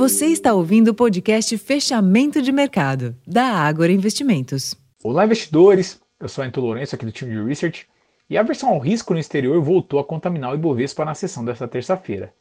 Você está ouvindo o podcast Fechamento de Mercado, da Ágora Investimentos. Olá, investidores! Eu sou Anto Lourenço, aqui do time de Research, e a versão ao risco no exterior voltou a contaminar o Ibovespa na sessão desta terça-feira.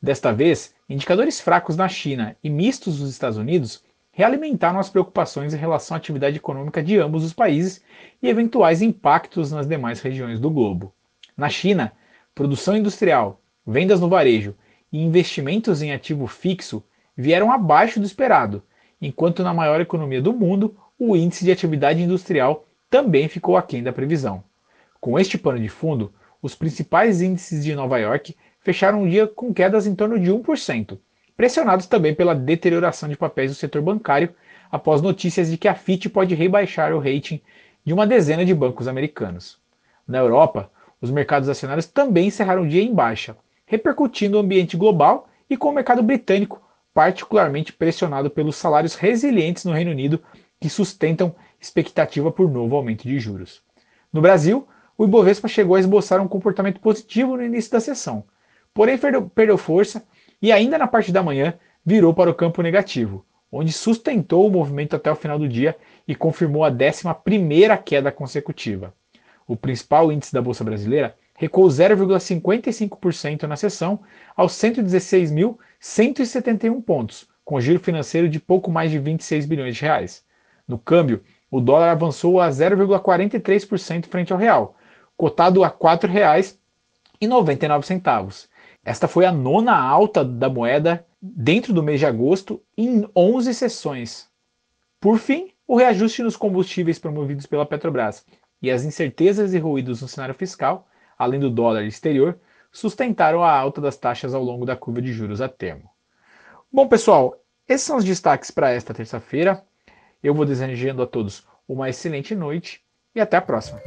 Desta vez, indicadores fracos na China e mistos nos Estados Unidos realimentaram as preocupações em relação à atividade econômica de ambos os países e eventuais impactos nas demais regiões do globo. Na China, produção industrial, vendas no varejo e investimentos em ativo fixo vieram abaixo do esperado, enquanto na maior economia do mundo, o índice de atividade industrial também ficou aquém da previsão. Com este pano de fundo, os principais índices de Nova York fecharam o dia com quedas em torno de 1%, pressionados também pela deterioração de papéis do setor bancário após notícias de que a FIT pode rebaixar o rating de uma dezena de bancos americanos. Na Europa, os mercados acionários também encerraram o dia em baixa, repercutindo o ambiente global e com o mercado britânico particularmente pressionado pelos salários resilientes no Reino Unido que sustentam expectativa por novo aumento de juros. No Brasil, o Ibovespa chegou a esboçar um comportamento positivo no início da sessão, porém perdeu força e ainda na parte da manhã virou para o campo negativo, onde sustentou o movimento até o final do dia e confirmou a 11ª queda consecutiva. O principal índice da Bolsa Brasileira recuou 0,55% na sessão aos 116.171 pontos, com giro financeiro de pouco mais de 26 bilhões de reais. No câmbio, o dólar avançou a 0,43% frente ao real, cotado a R$ 4,99. Esta foi a nona alta da moeda dentro do mês de agosto em 11 sessões. Por fim, o reajuste nos combustíveis promovidos pela Petrobras e as incertezas e ruídos no cenário fiscal além do dólar exterior, sustentaram a alta das taxas ao longo da curva de juros a termo. Bom, pessoal, esses são os destaques para esta terça-feira. Eu vou desejando a todos uma excelente noite e até a próxima.